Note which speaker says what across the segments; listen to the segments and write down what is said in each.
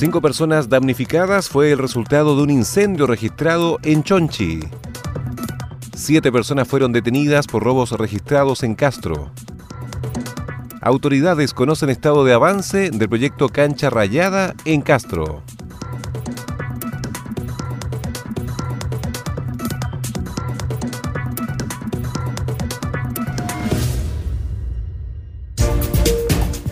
Speaker 1: Cinco personas damnificadas fue el resultado de un incendio registrado en Chonchi. Siete personas fueron detenidas por robos registrados en Castro. Autoridades conocen estado de avance del proyecto Cancha Rayada en Castro.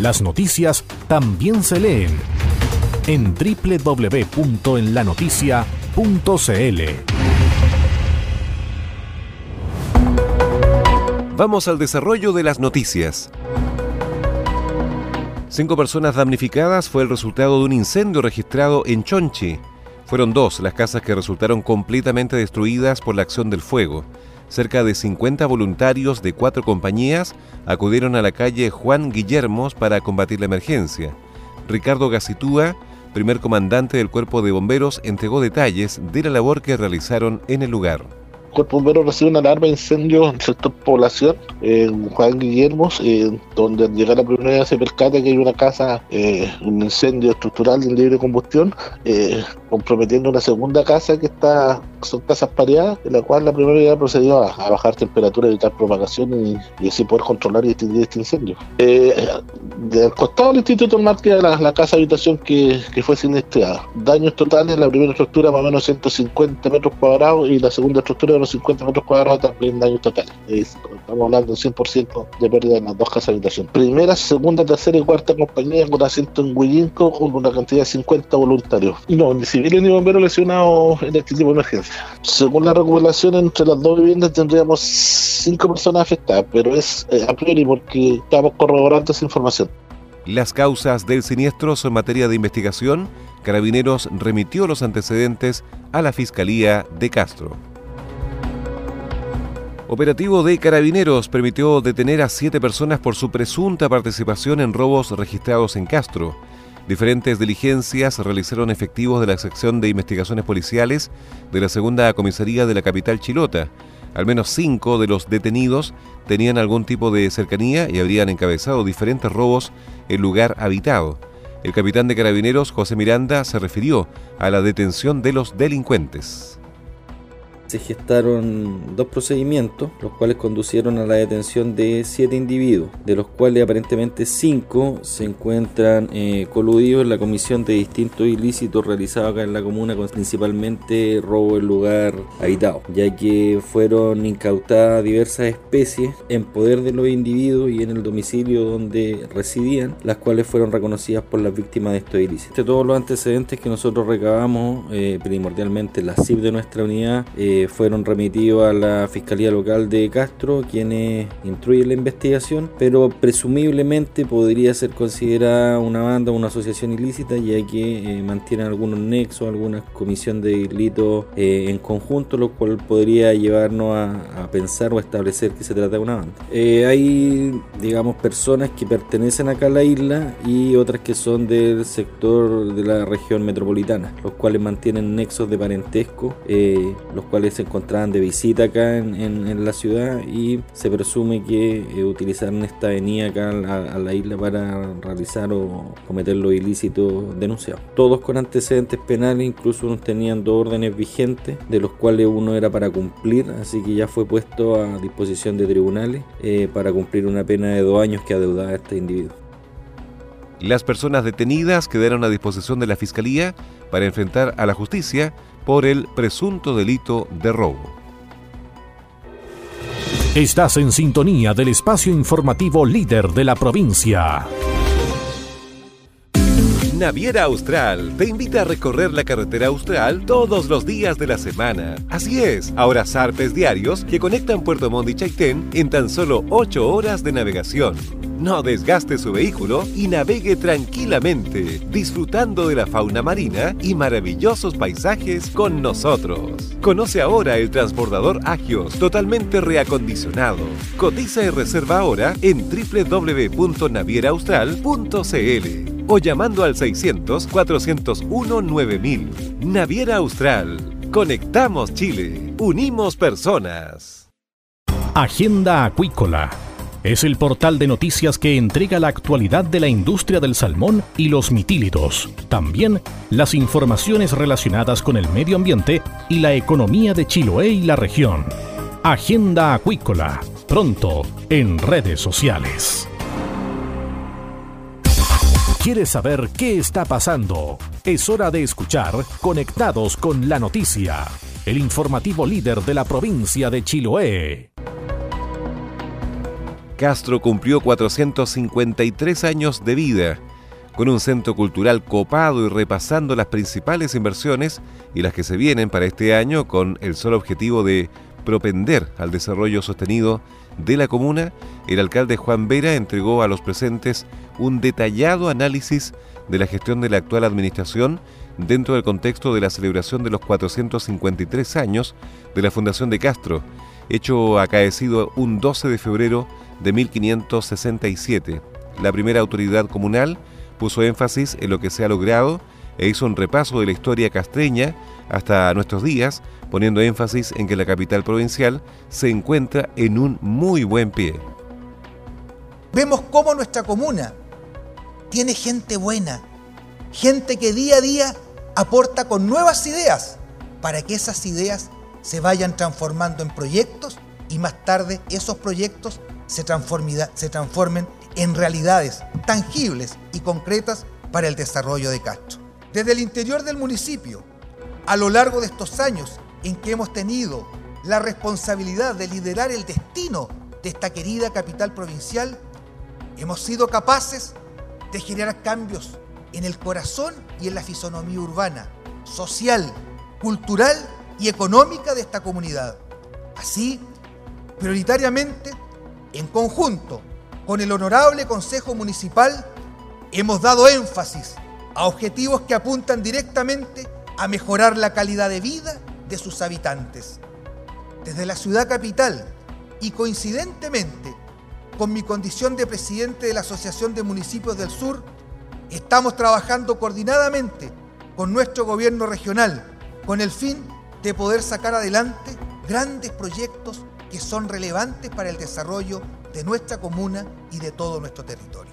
Speaker 2: Las noticias también se leen en www.enlanoticia.cl.
Speaker 1: Vamos al desarrollo de las noticias. Cinco personas damnificadas fue el resultado de un incendio registrado en Chonchi. Fueron dos las casas que resultaron completamente destruidas por la acción del fuego cerca de 50 voluntarios de cuatro compañías acudieron a la calle Juan Guillermos para combatir la emergencia. Ricardo Gacitúa, primer comandante del cuerpo de bomberos, entregó detalles de la labor que realizaron en el lugar
Speaker 3: cuerpo bombero recibe una alarma de incendio en sector población, en Juan Guillermo, donde al llegar la primera se percata que hay una casa, eh, un incendio estructural de libre combustión, eh, comprometiendo una segunda casa que está, son casas pareadas, en la cual la primera unidad procedió a, bajar temperatura, evitar propagación y, así poder controlar y distinguir este incendio. Eh, del costado del Instituto Mar queda la, la, casa habitación que, que fue siniestrada. Daños totales, la primera estructura más o menos 150 metros cuadrados y la segunda estructura de los 50 metros cuadrados también daños totales. Estamos hablando de 100% de pérdida en las dos casas habitación. Primera, segunda, tercera y cuarta compañía con asiento en Huillinco con una cantidad de 50 voluntarios. Y no, ni civiles ni bomberos lesionados en este tipo de emergencia. Según la regulación, entre las dos viviendas tendríamos cinco personas afectadas, pero es eh, a priori porque estamos corroborando esa información.
Speaker 1: Las causas del siniestro son materia de investigación. Carabineros remitió los antecedentes a la Fiscalía de Castro. Operativo de Carabineros permitió detener a siete personas por su presunta participación en robos registrados en Castro. Diferentes diligencias realizaron efectivos de la sección de investigaciones policiales de la segunda comisaría de la capital chilota. Al menos cinco de los detenidos tenían algún tipo de cercanía y habrían encabezado diferentes robos en lugar habitado. El capitán de carabineros, José Miranda, se refirió a la detención de los delincuentes
Speaker 4: se gestaron dos procedimientos, los cuales conducieron a la detención de siete individuos, de los cuales aparentemente cinco se encuentran eh, coludidos en la comisión de distintos ilícitos realizados acá en la comuna, con principalmente robo en lugar habitado, ya que fueron incautadas diversas especies en poder de los individuos y en el domicilio donde residían, las cuales fueron reconocidas por las víctimas de estos ilícitos. De todos los antecedentes que nosotros recabamos, eh, primordialmente la CIP de nuestra unidad, eh, fueron remitidos a la Fiscalía Local de Castro, quienes instruyen la investigación, pero presumiblemente podría ser considerada una banda o una asociación ilícita, ya que eh, mantienen algunos nexos, alguna comisión de delitos eh, en conjunto, lo cual podría llevarnos a, pensar o establecer que se trata de una banda. Eh, hay, digamos, personas que pertenecen acá a la isla y otras que son del sector de la región metropolitana, los cuales mantienen nexos de parentesco, los cuales se encontraban de visita acá en, la ciudad y se presume que eh, utilizaron esta avenida acá a, la isla para realizar o cometer los ilícitos denunciados. Todos con antecedentes penales, incluso unos tenían dos órdenes vigentes, de los cuales uno era para cumplir, así que ya fue puesto a disposición de tribunales eh, para cumplir una pena de dos años que adeudaba a este individuo.
Speaker 1: Las personas detenidas quedaron a disposición de la Fiscalía para enfrentar a la justicia por el presunto delito de robo.
Speaker 2: Estás en sintonía del espacio informativo líder de la provincia.
Speaker 1: Naviera Austral te invita a recorrer la carretera austral todos los días de la semana. Así es, ahora zarpes diarios que conectan Puerto Montt y Chaitén en tan solo 8 horas de navegación. No desgaste su vehículo y navegue tranquilamente, disfrutando de la fauna marina y maravillosos paisajes con nosotros. Conoce ahora el transbordador Agios, totalmente reacondicionado. Cotiza y reserva ahora en www.navieraaustral.cl o llamando al 600-401-9000. Naviera Austral. Conectamos Chile. Unimos personas.
Speaker 2: Agenda Acuícola es el portal de noticias que entrega la actualidad de la industria del salmón y los mitílidos. También las informaciones relacionadas con el medio ambiente y la economía de Chiloé y la región. Agenda Acuícola, pronto en redes sociales. ¿Quieres saber qué está pasando? Es hora de escuchar Conectados con la Noticia, el informativo líder de la provincia de Chiloé.
Speaker 1: Castro cumplió 453 años de vida, con un centro cultural copado y repasando las principales inversiones y las que se vienen para este año con el solo objetivo de propender al desarrollo sostenido de la comuna, el alcalde Juan Vera entregó a los presentes un detallado análisis de la gestión de la actual administración dentro del contexto de la celebración de los 453 años de la Fundación de Castro, hecho acaecido un 12 de febrero de 1567. La primera autoridad comunal puso énfasis en lo que se ha logrado e hizo un repaso de la historia castreña hasta nuestros días, poniendo énfasis en que la capital provincial se encuentra en un muy buen pie.
Speaker 5: Vemos cómo nuestra comuna tiene gente buena, gente que día a día aporta con nuevas ideas para que esas ideas se vayan transformando en proyectos y más tarde esos proyectos se, transformen en realidades tangibles y concretas para el desarrollo de Castro. Desde el interior del municipio, a lo largo de estos años en que hemos tenido la responsabilidad de liderar el destino de esta querida capital provincial, hemos sido capaces de generar cambios en el corazón y en la fisonomía urbana, social, cultural y económica de esta comunidad. Así, prioritariamente en conjunto con el Honorable Consejo Municipal, hemos dado énfasis a objetivos que apuntan directamente a mejorar la calidad de vida de sus habitantes. Desde la ciudad capital y coincidentemente con mi condición de presidente de la Asociación de Municipios del Sur, estamos trabajando coordinadamente con nuestro gobierno regional con el fin de poder sacar adelante grandes proyectos que son relevantes para el desarrollo de nuestra comuna y de todo nuestro territorio.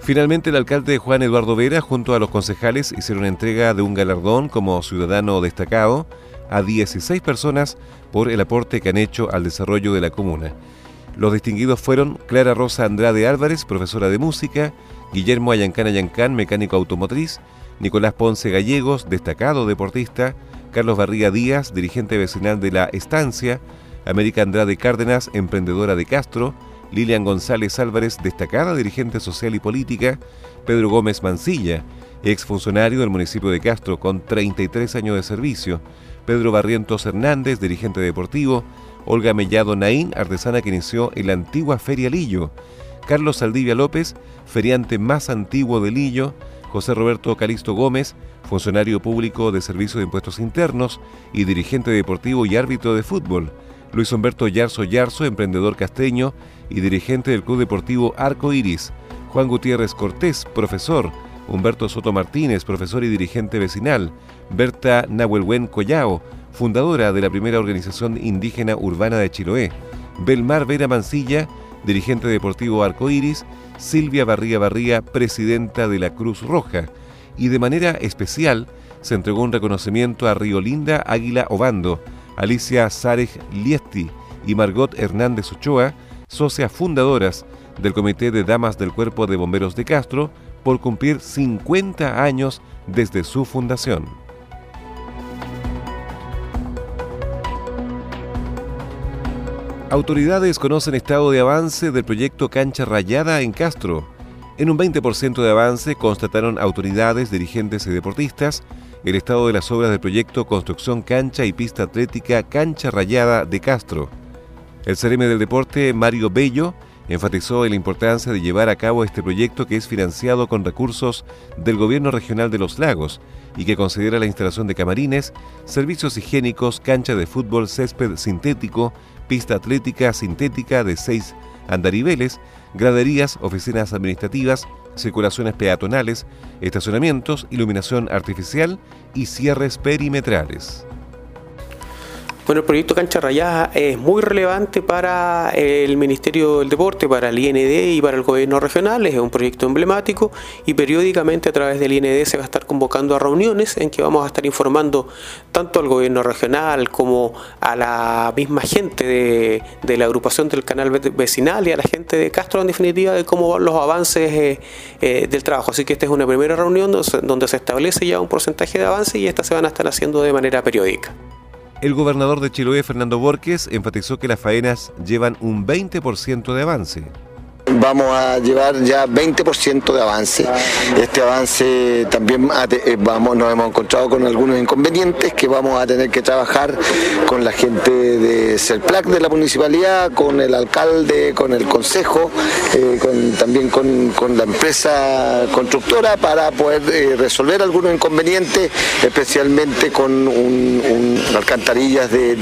Speaker 1: Finalmente, el alcalde Juan Eduardo Vera, junto a los concejales, hicieron entrega de un galardón como ciudadano destacado a 16 personas por el aporte que han hecho al desarrollo de la comuna. Los distinguidos fueron Clara Rosa Andrade Álvarez, profesora de música, Guillermo Ayancán Ayancán, mecánico automotriz, Nicolás Ponce Gallegos, destacado deportista, Carlos Barriga Díaz, dirigente vecinal de La Estancia, América Andrade Cárdenas, emprendedora de Castro, Lilian González Álvarez, destacada dirigente social y política, Pedro Gómez Mancilla, exfuncionario del municipio de Castro con 33 años de servicio, Pedro Barrientos Hernández, dirigente deportivo, Olga Mellado Naín, artesana que inició en la antigua Feria Lillo, Carlos Saldivia López, feriante más antiguo de Lillo, José Roberto Calisto Gómez, funcionario público de Servicio de Impuestos Internos y dirigente deportivo y árbitro de fútbol, Luis Humberto Yarzo Yarzo, emprendedor casteño y dirigente del Club Deportivo Arco Iris, Juan Gutiérrez Cortés, profesor, Humberto Soto Martínez, profesor y dirigente vecinal, Berta Nahuelwen Collao, fundadora de la primera organización indígena urbana de Chiloé, Belmar Vera Mancilla, dirigente deportivo Arcoiris, Silvia Barría Barría, presidenta de la Cruz Roja, y de manera especial se entregó un reconocimiento a Riolinda Águila Obando, Alicia Sarej Liesti y Margot Hernández Ochoa, socias fundadoras del Comité de Damas del Cuerpo de Bomberos de Castro, por cumplir 50 años desde su fundación. Autoridades conocen estado de avance del proyecto Cancha Rayada en Castro. En un 20% de avance constataron autoridades, dirigentes y deportistas el estado de las obras del proyecto Construcción Cancha y Pista Atlética Cancha Rayada de Castro. El CRM del Deporte, Mario Bello, enfatizó en la importancia de llevar a cabo este proyecto que es financiado con recursos del Gobierno Regional de los Lagos y que considera la instalación de camarines, servicios higiénicos, cancha de fútbol, césped sintético, pista atlética sintética de seis andariveles, graderías, oficinas administrativas, circulaciones peatonales, estacionamientos, iluminación artificial y cierres perimetrales.
Speaker 6: Bueno, el proyecto Cancha Rayada es muy relevante para el Ministerio del Deporte, para el IND y para el gobierno regional. Es un proyecto emblemático y periódicamente a través del IND se va a estar convocando a reuniones en que vamos a estar informando tanto al gobierno regional como a la misma gente de, la agrupación del canal vecinal y a la gente de Castro en definitiva de cómo van los avances eh, eh, del trabajo. Así que esta es una primera reunión donde se establece ya un porcentaje de avance y estas se van a estar haciendo de manera periódica.
Speaker 1: El gobernador de Chiloé, Fernando Borges, enfatizó que las faenas llevan un 20% de avance
Speaker 7: vamos a llevar ya 20% de avance. Este avance también eh, vamos, nos hemos encontrado con algunos inconvenientes que vamos a tener que trabajar con la gente de CERPLAC de la municipalidad, con el alcalde, con el consejo, eh, también con, la empresa constructora para poder eh, resolver algunos inconvenientes, especialmente con alcantarillas de,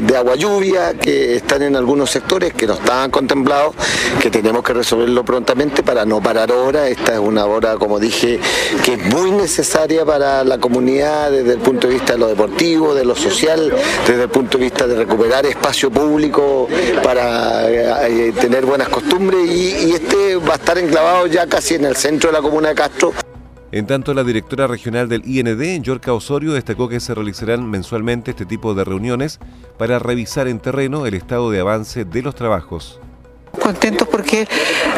Speaker 7: de agua lluvia que están en algunos sectores que no estaban contemplados que tenemos que resolverlo prontamente para no parar ahora. Esta es una hora, como dije, que es muy necesaria para la comunidad desde el punto de vista de lo deportivo, de lo social, desde el punto de vista de recuperar espacio público para eh, tener buenas costumbres y, y este va a estar enclavado ya casi en el centro de la comuna de Castro.
Speaker 1: En tanto, la directora regional del IND, Yorca Osorio, destacó que se realizarán mensualmente este tipo de reuniones para revisar en terreno el estado de avance de los trabajos
Speaker 8: contentos porque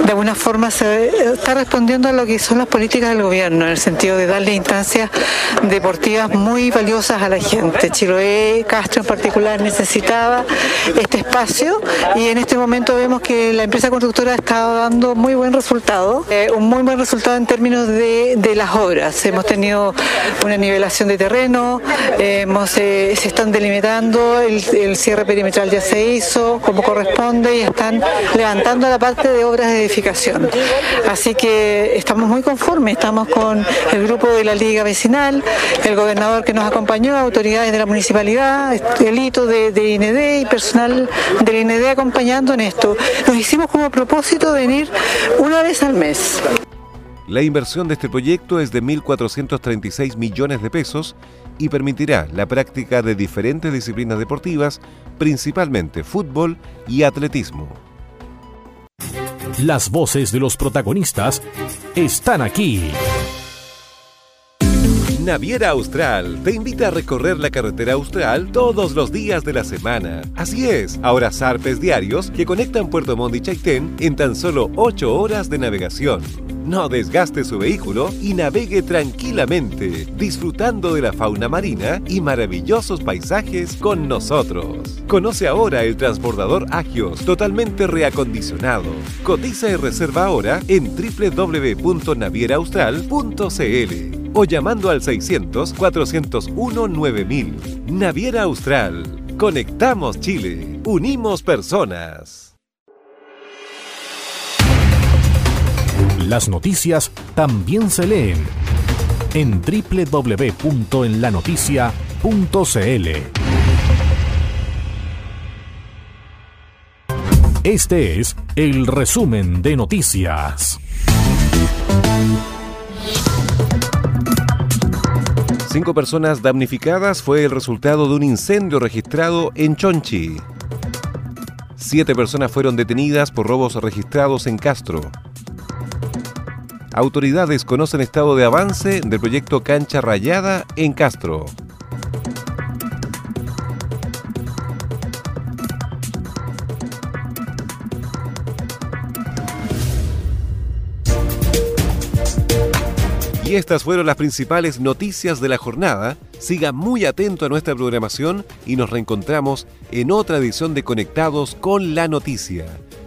Speaker 8: de alguna forma se está respondiendo a lo que son las políticas del gobierno, en el sentido de darle instancias deportivas muy valiosas a la gente. Chiloé, Castro en particular, necesitaba este espacio y en este momento vemos que la empresa constructora está dando muy buen resultado, eh, un muy buen resultado en términos de, las obras. Hemos tenido una nivelación de terreno, hemos, eh, se están delimitando, el, el cierre perimetral ya se hizo como corresponde y están levantando la parte de obras de edificación. Así que estamos muy conformes, estamos con el grupo de la Liga Vecinal, el gobernador que nos acompañó, autoridades de la municipalidad, el hito de, de IND y personal del IND acompañando en esto. Nos hicimos como propósito venir una vez al mes.
Speaker 1: La inversión de este proyecto es de 1.436 millones de pesos y permitirá la práctica de diferentes disciplinas deportivas, principalmente fútbol y atletismo.
Speaker 2: Las voces de los protagonistas están aquí.
Speaker 1: Naviera Austral te invita a recorrer la carretera austral todos los días de la semana. Así es, ahora zarpes diarios que conectan Puerto Montt y Chaitén en tan solo 8 horas de navegación. No desgaste su vehículo y navegue tranquilamente, disfrutando de la fauna marina y maravillosos paisajes con nosotros. Conoce ahora el transbordador Agios, totalmente reacondicionado. Cotiza y reserva ahora en www.navieraaustral.cl o llamando al 600-401-9000. Naviera Austral. Conectamos Chile. Unimos personas.
Speaker 2: Las noticias también se leen en www.enlanoticia.cl. Este es el resumen de noticias.
Speaker 1: Cinco personas damnificadas fue el resultado de un incendio registrado en Chonchi. Siete personas fueron detenidas por robos registrados en Castro. Autoridades conocen estado de avance del proyecto Cancha Rayada en Castro. Y estas fueron las principales noticias de la jornada. Siga muy atento a nuestra programación y nos reencontramos en otra edición de Conectados con la Noticia.